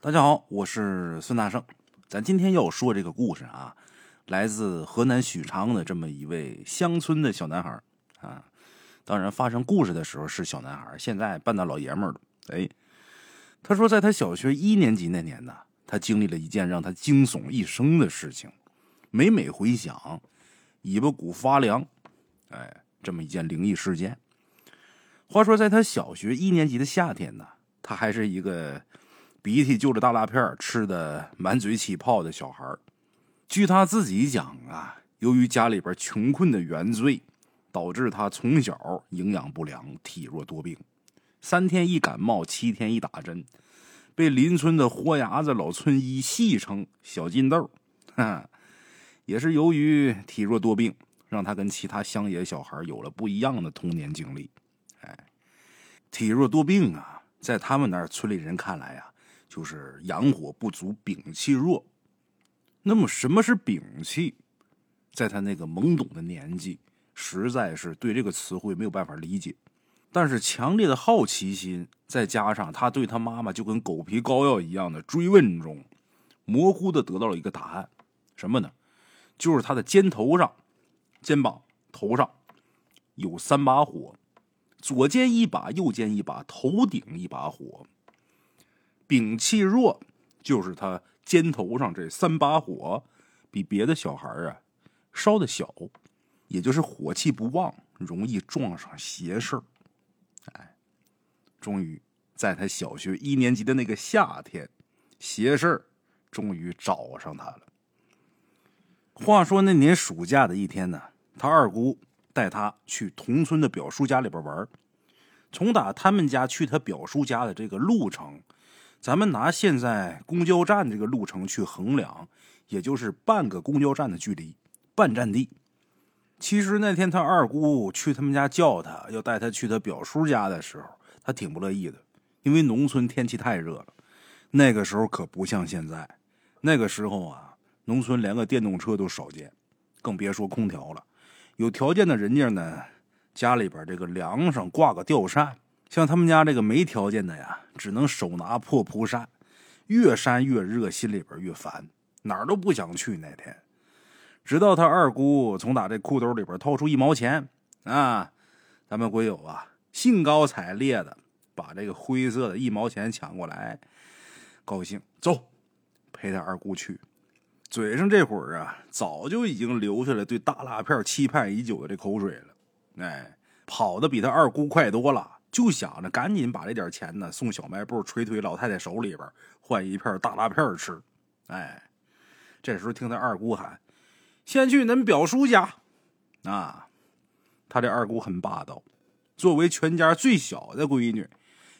大家好，我是孙大圣。咱今天要说这个故事啊，来自河南许昌的这么一位乡村的小男孩啊。当然，发生故事的时候是小男孩，现在半大老爷们儿了。哎，他说，在他小学一年级那年呢，他经历了一件让他惊悚一生的事情。每每回想，尾巴骨发凉。哎，这么一件灵异事件。话说，在他小学一年级的夏天呢，他还是一个鼻涕就着大辣片吃的满嘴起泡的小孩据他自己讲啊，由于家里边穷困的原罪，导致他从小营养不良、体弱多病，三天一感冒，七天一打针，被邻村的豁牙子老村医戏称“小金豆”。哈，也是由于体弱多病，让他跟其他乡野小孩有了不一样的童年经历。哎，体弱多病啊，在他们那村里人看来啊，就是阳火不足、禀气弱。那么什么是禀气？在他那个懵懂的年纪，实在是对这个词汇没有办法理解。但是强烈的好奇心，再加上他对他妈妈就跟狗皮膏药一样的追问中，模糊的得到了一个答案：什么呢？就是他的肩头上、肩膀、头上有三把火。左肩一把，右肩一把，头顶一把火。丙气弱，就是他肩头上这三把火，比别的小孩啊烧的小，也就是火气不旺，容易撞上邪事儿哎，终于在他小学一年级的那个夏天，邪事儿终于找上他了。话说那年暑假的一天呢，他二姑。带他去同村的表叔家里边玩从打他们家去他表叔家的这个路程，咱们拿现在公交站这个路程去衡量，也就是半个公交站的距离，半站地。其实那天他二姑去他们家叫他，要带他去他表叔家的时候，他挺不乐意的，因为农村天气太热了。那个时候可不像现在，那个时候啊，农村连个电动车都少见，更别说空调了。有条件的人家呢，家里边这个梁上挂个吊扇；像他们家这个没条件的呀，只能手拿破蒲扇，越扇越热，心里边越烦，哪儿都不想去。那天，直到他二姑从打这裤兜里边掏出一毛钱啊，咱们鬼友啊兴高采烈的把这个灰色的一毛钱抢过来，高兴走，陪他二姑去。嘴上这会儿啊，早就已经流下来对大辣片期盼已久的这口水了。哎，跑的比他二姑快多了，就想着赶紧把这点钱呢送小卖部捶腿老太太手里边，换一片大辣片吃。哎，这时候听他二姑喊：“先去恁表叔家。”啊，他这二姑很霸道，作为全家最小的闺女，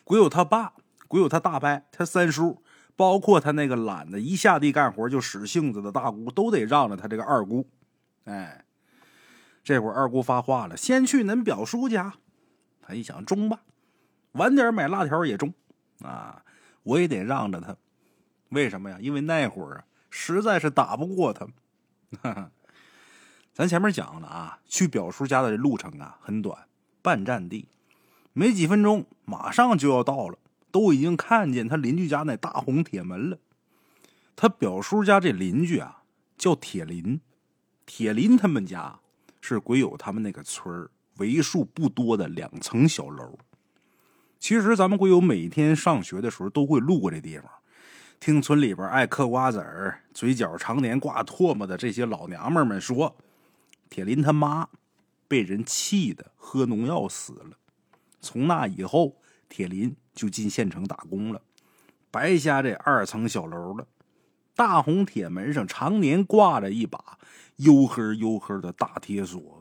鬼有他爸，鬼有他大伯，他三叔。包括他那个懒得一下地干活就使性子的大姑，都得让着他这个二姑。哎，这会儿二姑发话了：“先去恁表叔家。”他一想，中吧，晚点买辣条也中啊！我也得让着他。为什么呀？因为那会儿啊，实在是打不过他。咱前面讲了啊，去表叔家的路程啊很短，半站地，没几分钟，马上就要到了。都已经看见他邻居家那大红铁门了。他表叔家这邻居啊，叫铁林。铁林他们家是鬼友他们那个村为数不多的两层小楼。其实咱们鬼友每天上学的时候都会路过这地方，听村里边爱嗑瓜子儿、嘴角常年挂唾沫的这些老娘们们说，铁林他妈被人气的喝农药死了。从那以后。铁林就进县城打工了，白瞎这二层小楼了。大红铁门上常年挂着一把黝黑黝黑的大铁锁。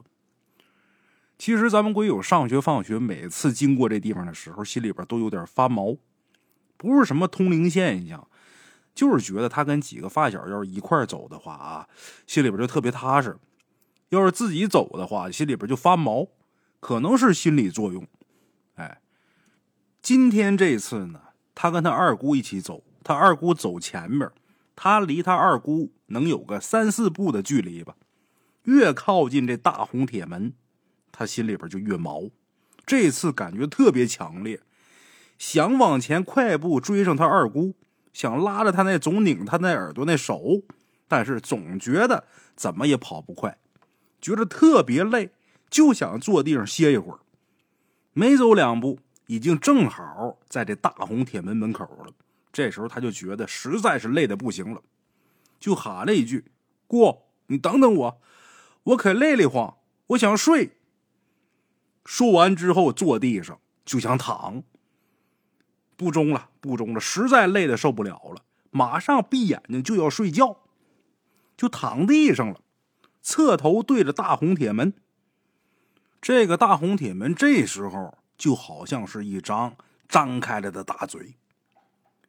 其实咱们鬼友上学放学，每次经过这地方的时候，心里边都有点发毛。不是什么通灵现象，就是觉得他跟几个发小要是一块走的话啊，心里边就特别踏实；要是自己走的话，心里边就发毛。可能是心理作用，哎。今天这次呢，他跟他二姑一起走，他二姑走前面，他离他二姑能有个三四步的距离吧。越靠近这大红铁门，他心里边就越毛。这次感觉特别强烈，想往前快步追上他二姑，想拉着他那总拧他那耳朵那手，但是总觉得怎么也跑不快，觉得特别累，就想坐地上歇一会儿。没走两步，已经正好在这大红铁门门口了。这时候他就觉得实在是累得不行了，就喊了一句：“过，你等等我，我可累得慌，我想睡。”说完之后，坐地上就想躺。不中了，不中了，实在累的受不了了，马上闭眼睛就要睡觉，就躺地上了，侧头对着大红铁门。这个大红铁门这时候就好像是一张张开了的大嘴，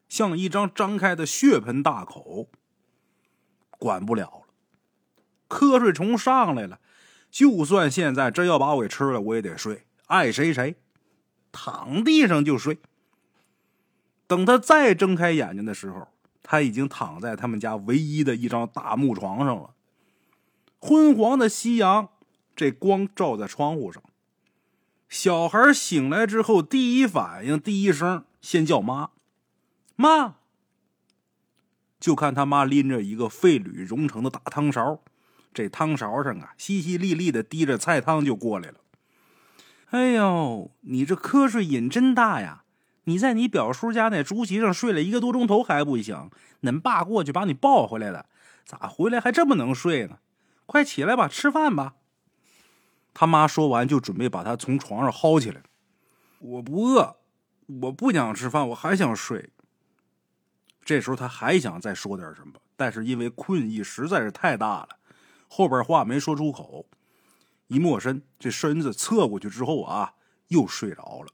像一张张开的血盆大口。管不了了，瞌睡虫上来了。就算现在真要把我给吃了，我也得睡，爱谁谁，躺地上就睡。等他再睁开眼睛的时候，他已经躺在他们家唯一的一张大木床上了。昏黄的夕阳，这光照在窗户上。小孩醒来之后，第一反应，第一声先叫妈，妈。就看他妈拎着一个废铝熔成的大汤勺。这汤勺上啊，淅淅沥沥的滴着菜汤就过来了。哎呦，你这瞌睡瘾真大呀！你在你表叔家那竹席上睡了一个多钟头还不行，恁爸过去把你抱回来了，咋回来还这么能睡呢？快起来吧，吃饭吧。他妈说完就准备把他从床上薅起来。我不饿，我不想吃饭，我还想睡。这时候他还想再说点什么，但是因为困意实在是太大了。后边话没说出口，一抹身，这身子侧过去之后啊，又睡着了。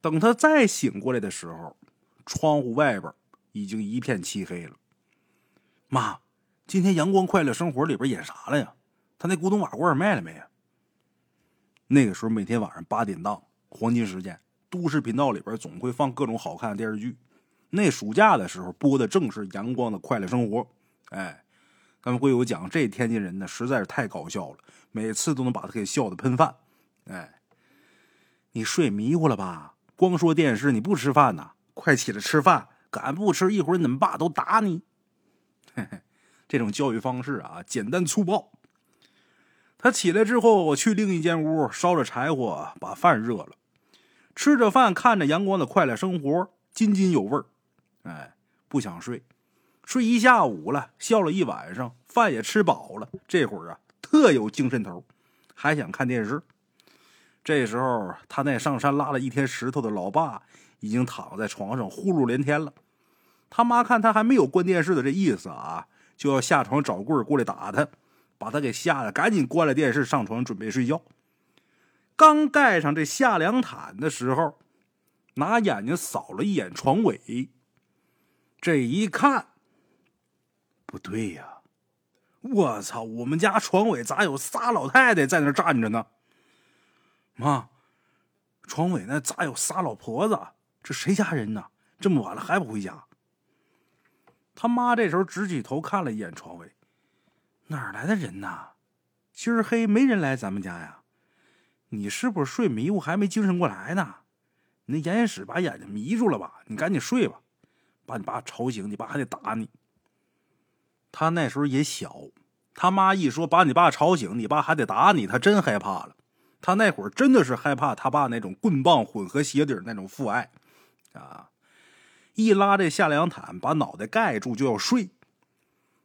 等他再醒过来的时候，窗户外边已经一片漆黑了。妈，今天《阳光快乐生活》里边演啥了呀？他那古董瓦罐卖了没呀？那个时候每天晚上八点档黄金时间，都市频道里边总会放各种好看的电视剧。那暑假的时候播的正是《阳光的快乐生活》，哎。咱们会有讲，这天津人呢实在是太搞笑了，每次都能把他给笑的喷饭。哎，你睡迷糊了吧？光说电视，你不吃饭呐？快起来吃饭，敢不吃，一会儿你们爸都打你。嘿嘿，这种教育方式啊，简单粗暴。他起来之后，我去另一间屋烧着柴火，把饭热了，吃着饭，看着阳光的快乐生活，津津有味儿。哎，不想睡。睡一下午了，笑了一晚上，饭也吃饱了，这会儿啊特有精神头，还想看电视。这时候，他那上山拉了一天石头的老爸已经躺在床上呼噜连天了。他妈看他还没有关电视的这意思啊，就要下床找棍儿过来打他，把他给吓得赶紧关了电视，上床准备睡觉。刚盖上这夏凉毯的时候，拿眼睛扫了一眼床尾，这一看。不对呀！我操，我们家床尾咋有仨老太太在那站着呢？妈，床尾那咋有仨老婆子？这谁家人呢？这么晚了还不回家？他妈这时候直起头看了一眼床尾，哪来的人呐？今儿黑没人来咱们家呀？你是不是睡迷糊还没精神过来呢？你那眼屎把眼睛迷住了吧？你赶紧睡吧，把你爸吵醒，你爸还得打你。他那时候也小，他妈一说把你爸吵醒，你爸还得打你，他真害怕了。他那会儿真的是害怕他爸那种棍棒混合鞋底那种父爱啊！一拉这下凉毯，把脑袋盖住就要睡。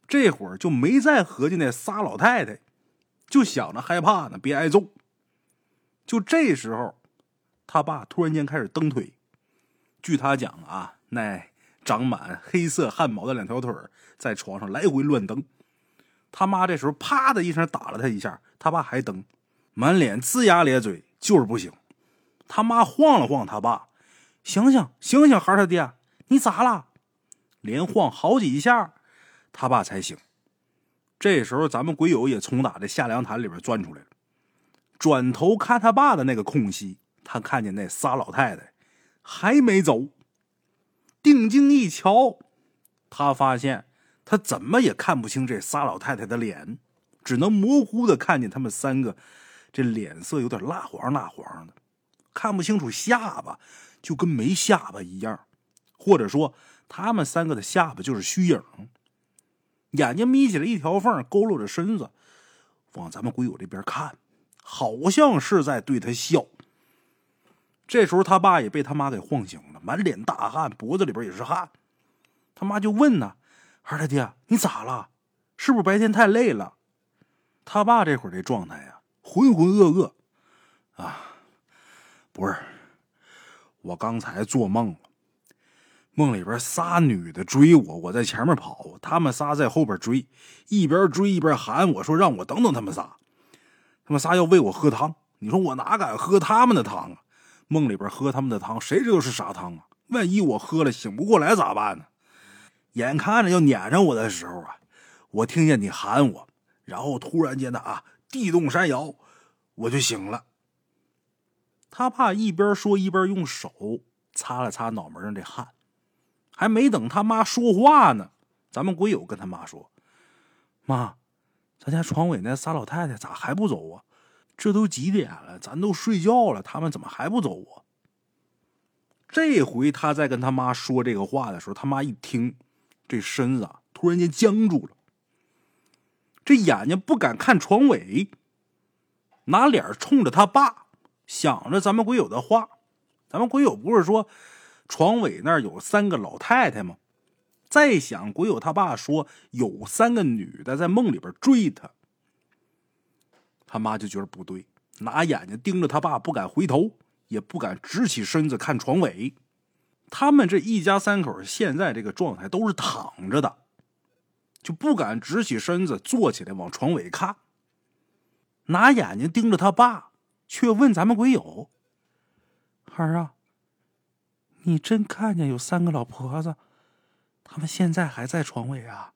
这会儿就没再合计那仨老太太，就想着害怕呢，别挨揍。就这时候，他爸突然间开始蹬腿。据他讲啊，那。长满黑色汗毛的两条腿在床上来回乱蹬，他妈这时候啪的一声打了他一下，他爸还蹬，满脸龇牙咧嘴，就是不醒。他妈晃了晃他爸，醒醒醒醒，孩他爹，你咋了？连晃好几下，他爸才醒。这时候咱们鬼友也从打这下凉毯里边钻出来了，转头看他爸的那个空隙，他看见那仨老太太还没走。定睛一瞧，他发现他怎么也看不清这仨老太太的脸，只能模糊的看见他们三个，这脸色有点蜡黄蜡黄的，看不清楚下巴，就跟没下巴一样，或者说他们三个的下巴就是虚影，眼睛眯起来一条缝，佝偻着身子往咱们鬼友这边看，好像是在对他笑。这时候他爸也被他妈给晃醒了，满脸大汗，脖子里边也是汗。他妈就问呢：“儿他爹，你咋了？是不是白天太累了？”他爸这会儿这状态呀，浑浑噩噩啊，不是，我刚才做梦了。梦里边仨女的追我，我在前面跑，他们仨在后边追，一边追一边喊我说：“让我等等他们仨，他们仨要喂我喝汤。”你说我哪敢喝他们的汤啊？梦里边喝他们的汤，谁知道是啥汤啊？万一我喝了醒不过来咋办呢？眼看着要撵上我的时候啊，我听见你喊我，然后突然间的啊，地动山摇，我就醒了。他爸一边说一边用手擦了擦脑门上这汗。还没等他妈说话呢，咱们鬼友跟他妈说：“妈，咱家床尾那仨老太太咋还不走啊？这都几点了，咱都睡觉了，他们怎么还不走啊？”这回他在跟他妈说这个话的时候，他妈一听，这身子啊突然间僵住了，这眼睛不敢看床尾，拿脸冲着他爸，想着咱们鬼友的话。咱们鬼友不是说。床尾那儿有三个老太太吗？再想鬼友他爸说有三个女的在梦里边追他，他妈就觉得不对，拿眼睛盯着他爸，不敢回头，也不敢直起身子看床尾。他们这一家三口现在这个状态都是躺着的，就不敢直起身子坐起来往床尾看。拿眼睛盯着他爸，却问咱们鬼友：“孩儿啊。”你真看见有三个老婆子，他们现在还在床尾啊？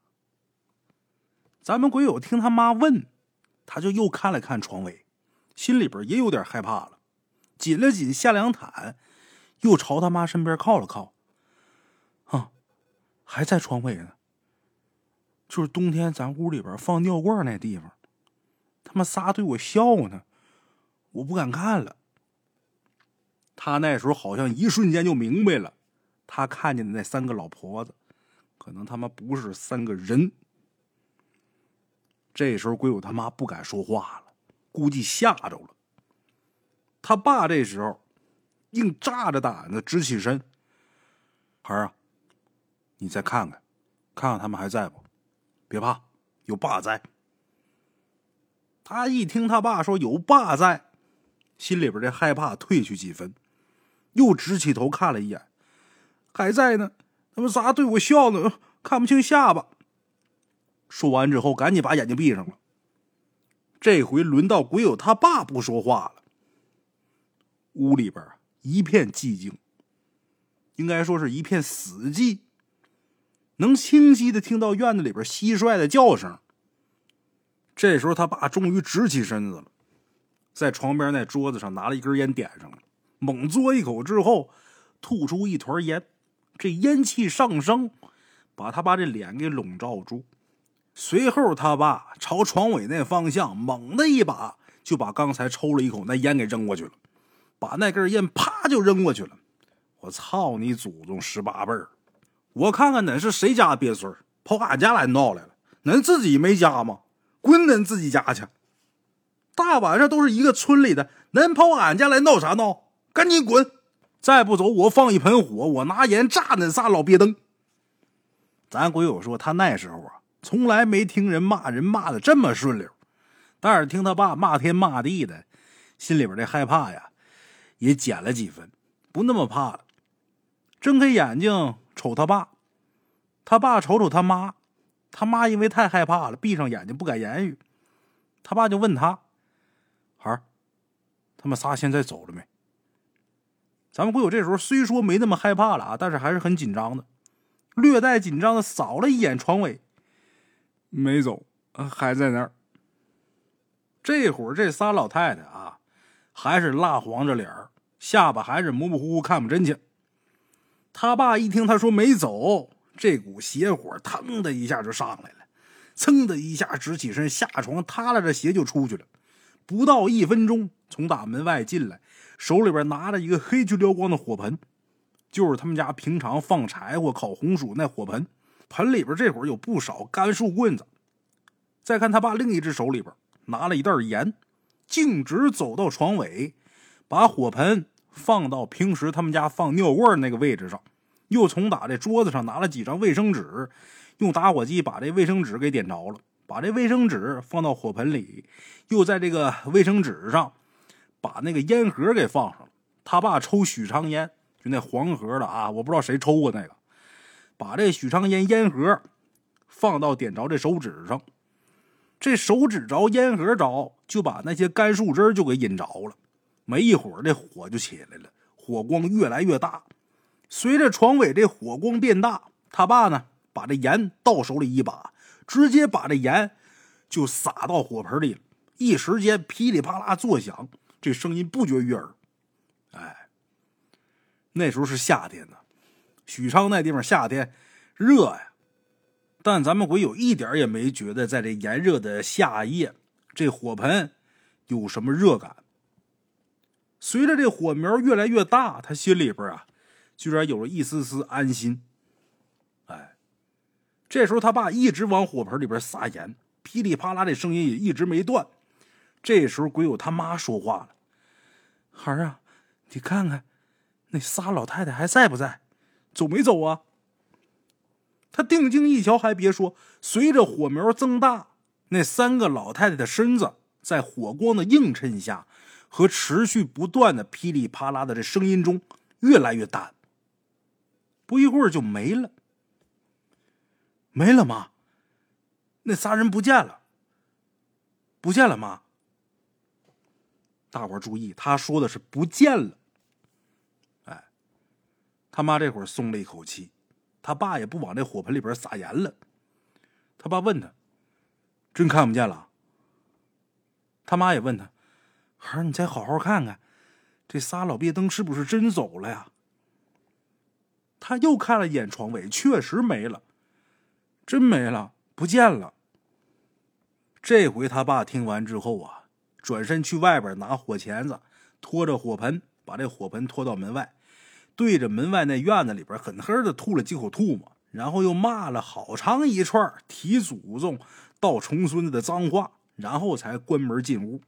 咱们鬼友听他妈问，他就又看了看床尾，心里边也有点害怕了，紧了紧下凉毯，又朝他妈身边靠了靠。啊，还在床尾呢，就是冬天咱屋里边放尿罐那地方，他们仨对我笑呢，我不敢看了。他那时候好像一瞬间就明白了，他看见的那三个老婆子，可能他妈不是三个人。这时候鬼友他妈不敢说话了，估计吓着了。他爸这时候硬炸着胆子直起身：“孩儿啊，你再看看，看看他们还在不？别怕，有爸在。”他一听他爸说有爸在，心里边这害怕退去几分。又直起头看了一眼，还在呢。他们仨对我笑呢，看不清下巴。说完之后，赶紧把眼睛闭上了。这回轮到鬼友他爸不说话了。屋里边一片寂静，应该说是一片死寂。能清晰的听到院子里边蟋蟀的叫声。这时候，他爸终于直起身子了，在床边那桌子上拿了一根烟，点上了。猛嘬一口之后，吐出一团烟，这烟气上升，把他爸这脸给笼罩住。随后，他爸朝床尾那方向猛的一把就把刚才抽了一口那烟给扔过去了，把那根烟啪就扔过去了。我操你祖宗十八辈儿！我看看恁是谁家鳖孙跑俺家来闹来了？恁自己没家吗？滚恁自己家去！大晚上都是一个村里的，恁跑俺家来闹啥闹？赶紧滚！再不走，我放一盆火，我拿盐炸恁仨老鳖灯。咱鬼友说，他那时候啊，从来没听人骂人骂的这么顺溜，但是听他爸骂天骂地的，心里边的害怕呀，也减了几分，不那么怕了。睁开眼睛瞅他爸，他爸瞅瞅他妈，他妈因为太害怕了，闭上眼睛不敢言语。他爸就问他：“孩儿，他们仨现在走了没？”咱们鬼友这时候虽说没那么害怕了啊，但是还是很紧张的，略带紧张的扫了一眼床尾，没走，还在那儿。这会儿这仨老太太啊，还是蜡黄着脸儿下巴还是模模糊糊看不真切。他爸一听他说没走，这股邪火腾的一下就上来了，噌的一下直起身下床，塌拉着鞋就出去了。不到一分钟，从大门外进来。手里边拿着一个黑黢溜光的火盆，就是他们家平常放柴火、烤红薯那火盆，盆里边这会儿有不少干树棍子。再看他爸另一只手里边拿了一袋盐，径直走到床尾，把火盆放到平时他们家放尿罐那个位置上，又从打这桌子上拿了几张卫生纸，用打火机把这卫生纸给点着了，把这卫生纸放到火盆里，又在这个卫生纸上把那个烟盒给放上了。他爸抽许昌烟。就那黄盒的啊，我不知道谁抽过那个，把这许昌烟烟盒放到点着这手指上，这手指着烟盒着，就把那些干树枝就给引着了。没一会儿，这火就起来了，火光越来越大。随着床尾这火光变大，他爸呢把这盐倒手里一把，直接把这盐就撒到火盆里了。一时间噼里啪啦作响，这声音不绝于耳。哎那时候是夏天呢，许昌那地方夏天热呀，但咱们鬼友一点也没觉得在这炎热的夏夜，这火盆有什么热感。随着这火苗越来越大，他心里边啊，居然有了一丝丝安心。哎，这时候他爸一直往火盆里边撒盐，噼里啪啦的声音也一直没断。这时候鬼友他妈说话了：“孩儿啊，你看看。”那仨老太太还在不在？走没走啊？他定睛一瞧，还别说，随着火苗增大，那三个老太太的身子在火光的映衬下，和持续不断的噼里啪啦的这声音中，越来越淡。不一会儿就没了，没了吗？那仨人不见了，不见了吗？大伙注意，他说的是不见了。他妈这会儿松了一口气，他爸也不往这火盆里边撒盐了。他爸问他：“真看不见了？”他妈也问他：“孩儿，你再好好看看，这仨老鳖灯是不是真走了呀？”他又看了一眼床尾，确实没了，真没了，不见了。这回他爸听完之后啊，转身去外边拿火钳子，拖着火盆，把这火盆拖到门外。对着门外那院子里边狠狠的吐了几口唾沫，然后又骂了好长一串提祖宗、道重孙子的脏话，然后才关门进屋。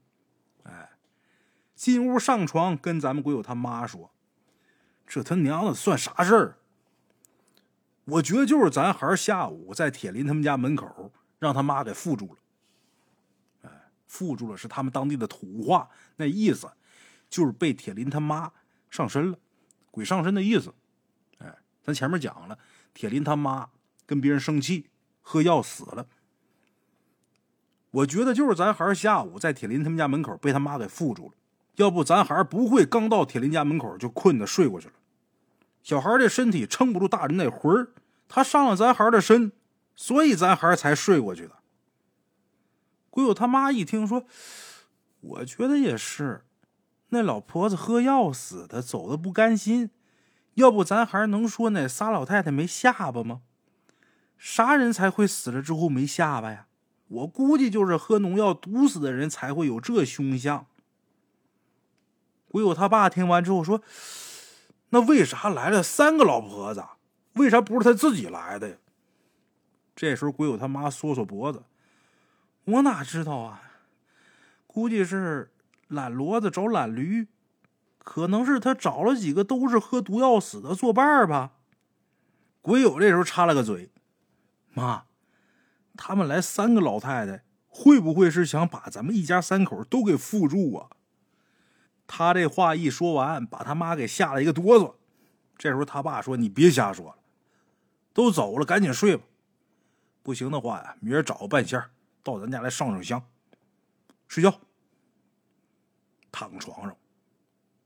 哎，进屋上床跟咱们鬼友他妈说：“这他娘的算啥事儿？我觉得就是咱孩下午在铁林他们家门口让他妈给缚住了。哎，缚住了是他们当地的土话，那意思就是被铁林他妈上身了。”鬼上身的意思，哎，咱前面讲了，铁林他妈跟别人生气，喝药死了。我觉得就是咱孩下午在铁林他们家门口被他妈给缚住了，要不咱孩不会刚到铁林家门口就困的睡过去了。小孩这身体撑不住大人那魂儿，他上了咱孩的身，所以咱孩才睡过去的。鬼友他妈一听说，我觉得也是。那老婆子喝药死的，走的不甘心。要不咱还能说那仨老太太没下巴吗？啥人才会死了之后没下巴呀？我估计就是喝农药毒死的人才会有这凶相。鬼友他爸听完之后说：“那为啥来了三个老婆子？为啥不是他自己来的呀？”这时候鬼友他妈缩缩脖子：“我哪知道啊？估计是……”懒骡子找懒驴，可能是他找了几个都是喝毒药死的作伴吧。鬼友这时候插了个嘴：“妈，他们来三个老太太，会不会是想把咱们一家三口都给缚住啊？”他这话一说完，把他妈给吓了一个哆嗦。这时候他爸说：“你别瞎说了，都走了，赶紧睡吧。不行的话呀，明儿找个半仙到咱家来上上香，睡觉。”躺床上，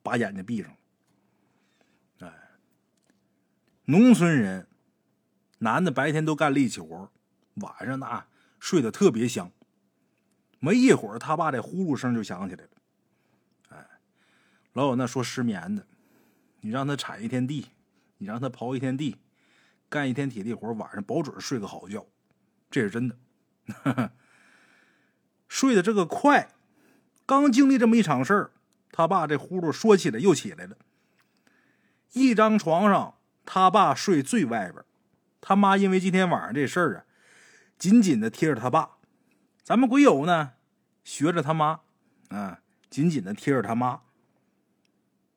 把眼睛闭上。哎，农村人，男的白天都干力气活，晚上呢睡得特别香。没一会儿，他爸这呼噜声就响起来了。哎，老有那说失眠的，你让他铲一天地，你让他刨一天地，干一天体力活，晚上保准睡个好觉，这是真的。睡得这个快。刚经历这么一场事儿，他爸这呼噜说起来又起来了。一张床上，他爸睡最外边，他妈因为今天晚上这事儿啊，紧紧的贴着他爸。咱们鬼友呢，学着他妈，啊，紧紧的贴着他妈。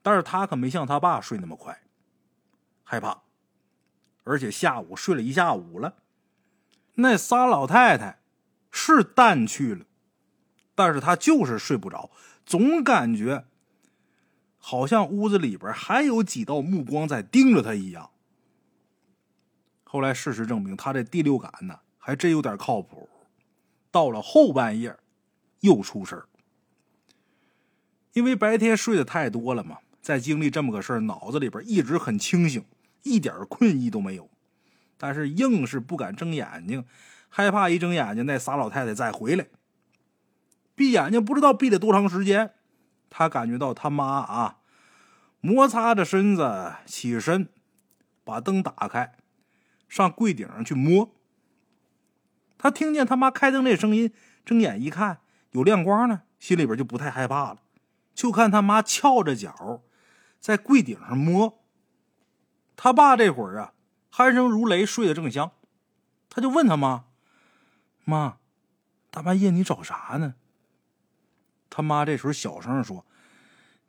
但是他可没像他爸睡那么快，害怕，而且下午睡了一下午了。那仨老太太是淡去了，但是他就是睡不着，总感觉好像屋子里边还有几道目光在盯着他一样。后来事实证明，他这第六感呢，还真有点靠谱。到了后半夜，又出事儿，因为白天睡得太多了嘛。再经历这么个事儿，脑子里边一直很清醒，一点困意都没有。但是硬是不敢睁眼睛，害怕一睁眼睛那仨老太太再回来。闭眼睛不知道闭了多长时间，他感觉到他妈啊，摩擦着身子起身，把灯打开，上柜顶上去摸。他听见他妈开灯那声音，睁眼一看有亮光呢，心里边就不太害怕了。就看他妈翘着脚。在柜顶上摸，他爸这会儿啊，鼾声如雷，睡得正香。他就问他妈：“妈，大半夜你找啥呢？”他妈这时候小声说：“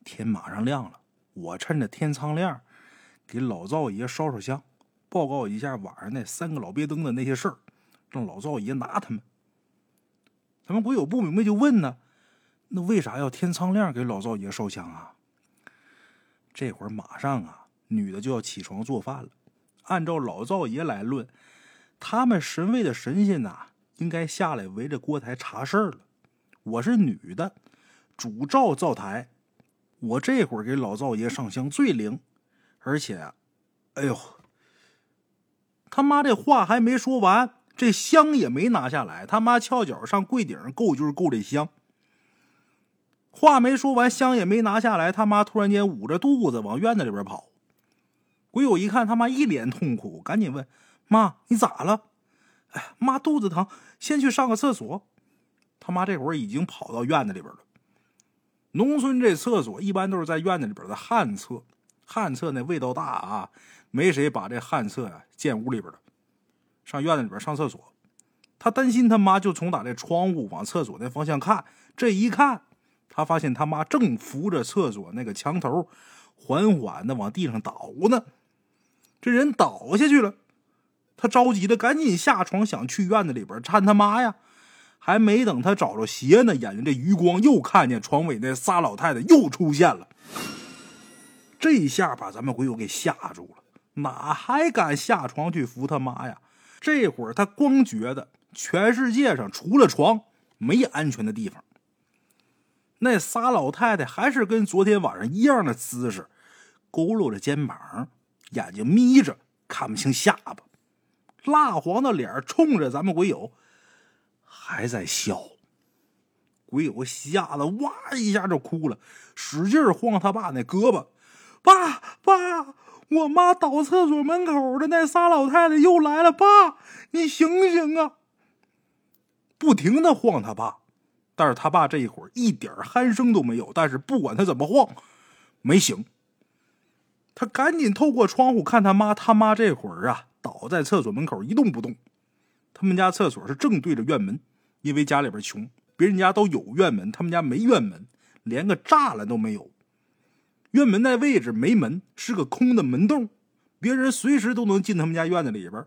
天马上亮了，我趁着天苍亮，给老灶爷烧烧香，报告一下晚上那三个老鳖灯的那些事儿，让老灶爷拿他们。”咱们鬼友不明白，就问呢：“那为啥要天苍亮给老灶爷烧香啊？”这会儿马上啊，女的就要起床做饭了。按照老灶爷来论，他们神位的神仙呐，应该下来围着锅台查事儿了。我是女的，主灶灶台，我这会儿给老灶爷上香最灵。而且，哎呦，他妈这话还没说完，这香也没拿下来，他妈翘脚上柜顶上够就是够这香。话没说完，香也没拿下来，他妈突然间捂着肚子往院子里边跑。鬼友一看他妈一脸痛苦，赶紧问：“妈，你咋了？”“哎，妈肚子疼，先去上个厕所。”他妈这会儿已经跑到院子里边了。农村这厕所一般都是在院子里边的旱厕，旱厕那味道大啊，没谁把这旱厕啊建屋里边的。上院子里边上厕所，他担心他妈就从打这窗户往厕所那方向看，这一看。他发现他妈正扶着厕所那个墙头，缓缓的往地上倒呢。这人倒下去了，他着急的赶紧下床想去院子里边搀他妈呀。还没等他找着鞋呢，眼睛这余光又看见床尾那仨老太太又出现了。这一下把咱们鬼友给吓住了，哪还敢下床去扶他妈呀？这会儿他光觉得全世界上除了床没安全的地方。那仨老太太还是跟昨天晚上一样的姿势，佝偻着肩膀，眼睛眯着，看不清下巴，蜡黄的脸冲着咱们鬼友，还在笑。鬼友吓得哇一下就哭了，使劲晃他爸那胳膊：“爸爸，我妈倒厕所门口的那仨老太太又来了，爸，你醒醒啊！”不停的晃他爸。但是他爸这一会儿一点鼾声都没有，但是不管他怎么晃，没醒。他赶紧透过窗户看他妈，他妈这会儿啊倒在厕所门口一动不动。他们家厕所是正对着院门，因为家里边穷，别人家都有院门，他们家没院门，连个栅栏都没有。院门那位置没门，是个空的门洞，别人随时都能进他们家院子里边。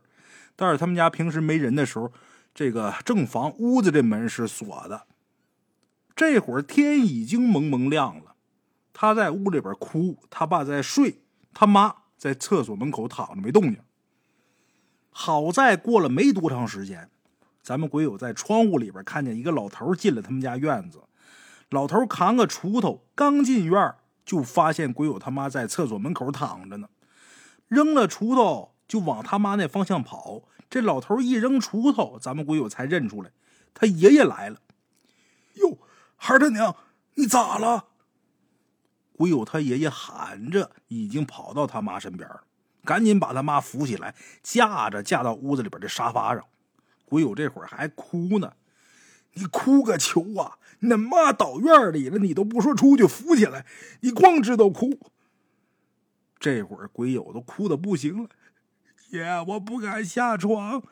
但是他们家平时没人的时候，这个正房屋子这门是锁的。这会儿天已经蒙蒙亮了，他在屋里边哭，他爸在睡，他妈在厕所门口躺着没动静。好在过了没多长时间，咱们鬼友在窗户里边看见一个老头进了他们家院子，老头扛个锄头，刚进院就发现鬼友他妈在厕所门口躺着呢，扔了锄头就往他妈那方向跑。这老头一扔锄头，咱们鬼友才认出来，他爷爷来了。哟。孩他娘，你咋了？鬼友他爷爷喊着，已经跑到他妈身边了，赶紧把他妈扶起来，架着架到屋子里边的沙发上。鬼友这会儿还哭呢，你哭个球啊！你妈倒院里了，你都不说出去扶起来，你光知道哭。这会儿鬼友都哭的不行了，爷，我不敢下床，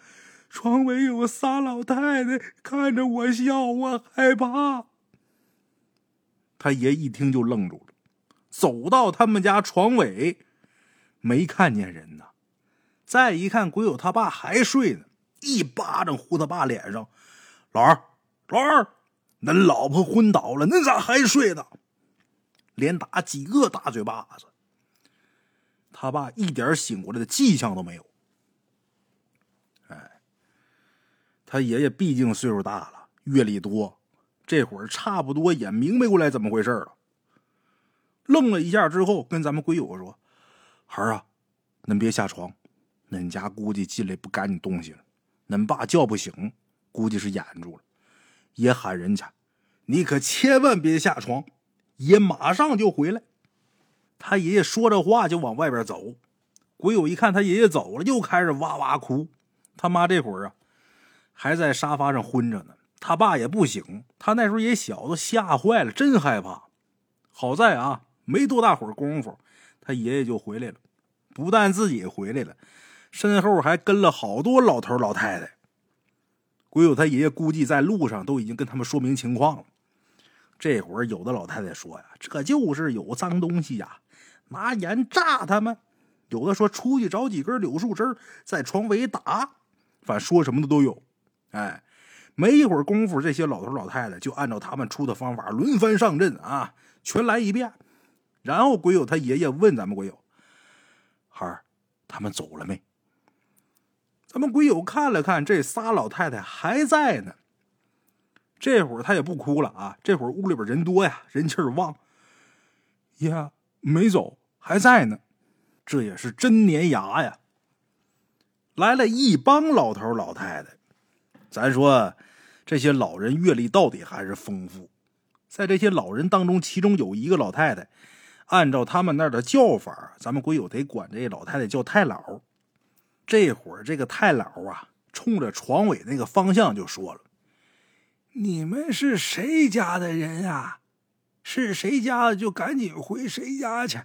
床尾有仨老太太看着我笑，我害怕。他爷一听就愣住了，走到他们家床尾，没看见人呢。再一看，鬼友他爸还睡呢，一巴掌呼他爸脸上：“老二，老二，恁老婆昏倒了，恁咋还睡呢？”连打几个大嘴巴子。他爸一点醒过来的迹象都没有。哎，他爷爷毕竟岁数大了，阅历多。这会儿差不多也明白过来怎么回事了，愣了一下之后，跟咱们鬼友说：“孩儿啊，恁别下床，恁家估计进来不干净东西了。恁爸叫不醒，估计是掩住了。爷喊人家，你可千万别下床，爷马上就回来。”他爷爷说着话就往外边走，鬼友一看他爷爷走了，又开始哇哇哭。他妈这会儿啊，还在沙发上昏着呢。他爸也不醒，他那时候也小，都吓坏了，真害怕。好在啊，没多大会儿功夫，他爷爷就回来了。不但自己回来了，身后还跟了好多老头老太太。鬼友他爷爷估计在路上都已经跟他们说明情况了。这会儿有的老太太说呀：“这就是有脏东西呀，拿盐炸他们。”有的说出去找几根柳树枝在床尾打，反正说什么的都有。哎。没一会儿功夫，这些老头老太太就按照他们出的方法轮番上阵啊，全来一遍。然后鬼友他爷爷问咱们鬼友：“孩儿，他们走了没？”他们鬼友看了看，这仨老太太还在呢。这会儿他也不哭了啊，这会儿屋里边人多呀，人气儿旺。呀，没走，还在呢。这也是真粘牙呀。来了一帮老头老太太。咱说，这些老人阅历到底还是丰富。在这些老人当中，其中有一个老太太，按照他们那儿的叫法，咱们鬼友得管这老太太叫太老。这会儿，这个太老啊，冲着床尾那个方向就说了：“你们是谁家的人啊？是谁家的就赶紧回谁家去，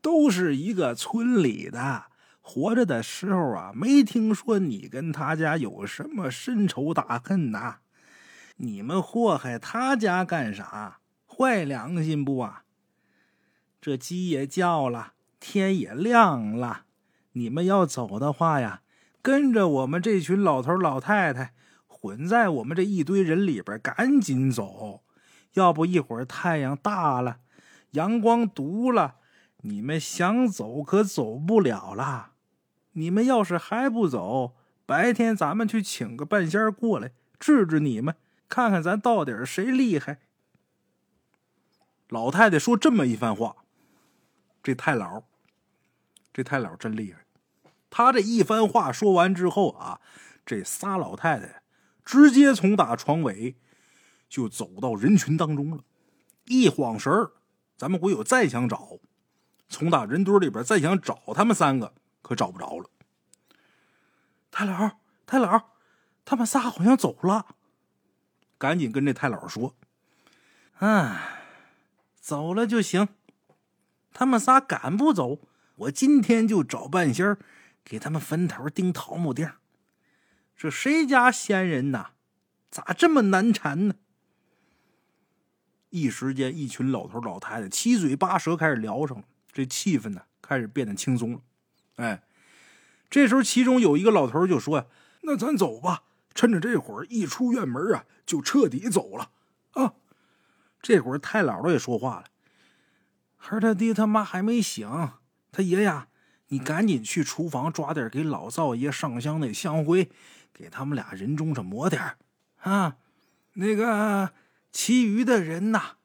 都是一个村里的。”活着的时候啊，没听说你跟他家有什么深仇大恨呐？你们祸害他家干啥？坏良心不啊？这鸡也叫了，天也亮了，你们要走的话呀，跟着我们这群老头老太太混在我们这一堆人里边，赶紧走，要不一会儿太阳大了，阳光毒了，你们想走可走不了了。你们要是还不走，白天咱们去请个半仙过来治治你们，看看咱到底谁厉害。老太太说这么一番话，这太老，这太老真厉害。他这一番话说完之后啊，这仨老太太直接从打床尾就走到人群当中了。一晃神儿，咱们鬼友再想找，从打人堆里边再想找他们三个。可找不着了，太老，太老，他们仨好像走了，赶紧跟这太老说：“哎，走了就行，他们仨赶不走，我今天就找半仙儿，给他们坟头钉桃木钉。这谁家仙人呐？咋这么难缠呢？”一时间，一群老头老太太七嘴八舌开始聊上了，这气氛呢开始变得轻松了。哎，这时候其中有一个老头就说：“呀，那咱走吧，趁着这会儿一出院门啊，就彻底走了啊。”这会儿太姥姥也说话了：“孩他爹他妈还没醒，他爷呀，你赶紧去厨房抓点给老灶爷上香那香灰，给他们俩人中上抹点啊。那个其余的人呐，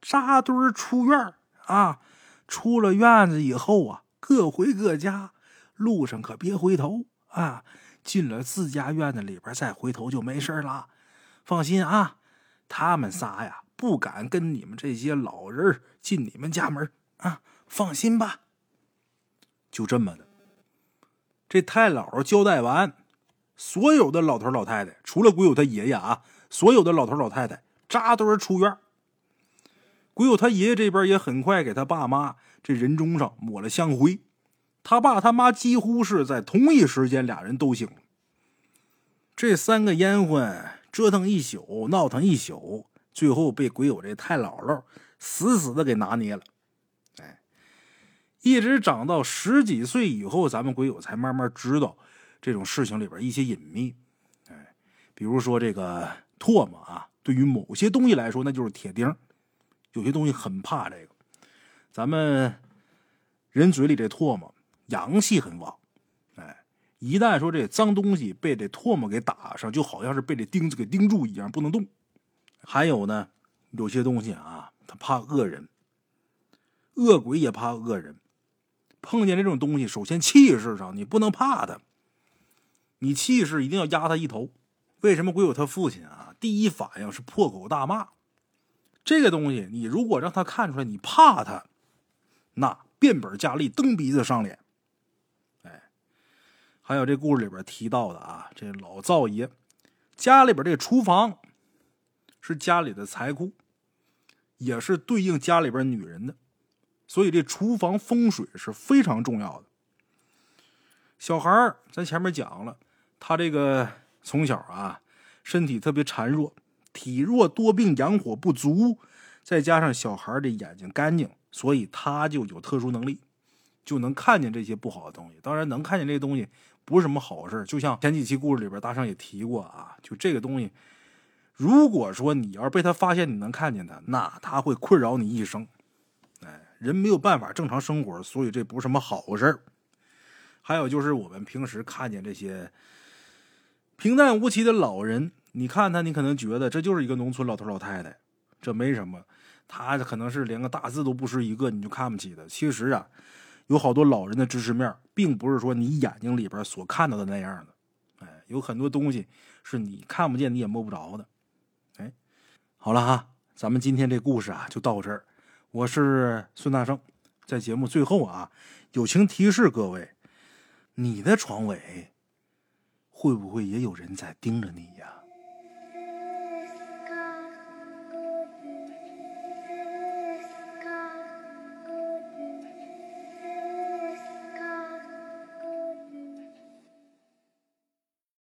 扎堆出院啊，出了院子以后啊，各回各家。”路上可别回头啊！进了自家院子里边再回头就没事了。放心啊，他们仨呀不敢跟你们这些老人进你们家门啊！放心吧。就这么的，这太姥姥交代完，所有的老头老太太，除了鬼友他爷爷啊，所有的老头老太太扎堆出院。鬼友他爷爷这边也很快给他爸妈这人中上抹了香灰。他爸他妈几乎是在同一时间，俩人都醒了。这三个烟魂折腾一宿，闹腾一宿，最后被鬼友这太姥姥死死的给拿捏了。一直长到十几岁以后，咱们鬼友才慢慢知道这种事情里边一些隐秘。哎，比如说这个唾沫啊，对于某些东西来说那就是铁钉，有些东西很怕这个。咱们人嘴里这唾沫。阳气很旺，哎，一旦说这脏东西被这唾沫给打上，就好像是被这钉子给钉住一样，不能动。还有呢，有些东西啊，他怕恶人，恶鬼也怕恶人。碰见这种东西，首先气势上你不能怕他，你气势一定要压他一头。为什么鬼有他父亲啊，第一反应是破口大骂？这个东西，你如果让他看出来你怕他，那变本加厉，蹬鼻子上脸。哎还有这故事里边提到的啊，这老灶爷家里边这厨房是家里的财库，也是对应家里边女人的，所以这厨房风水是非常重要的。小孩儿咱前面讲了，他这个从小啊身体特别孱弱，体弱多病，阳火不足，再加上小孩的眼睛干净，所以他就有特殊能力，就能看见这些不好的东西。当然，能看见这东西。不是什么好事就像前几期故事里边，大圣也提过啊，就这个东西，如果说你要是被他发现，你能看见他，那他会困扰你一生。哎，人没有办法正常生活，所以这不是什么好事还有就是我们平时看见这些平淡无奇的老人，你看他，你可能觉得这就是一个农村老头老太太，这没什么，他可能是连个大字都不识一个，你就看不起他。其实啊。有好多老人的知识面，并不是说你眼睛里边所看到的那样的，哎，有很多东西是你看不见、你也摸不着的。哎，好了哈，咱们今天这故事啊就到这儿。我是孙大圣，在节目最后啊，友情提示各位：你的床尾会不会也有人在盯着你呀？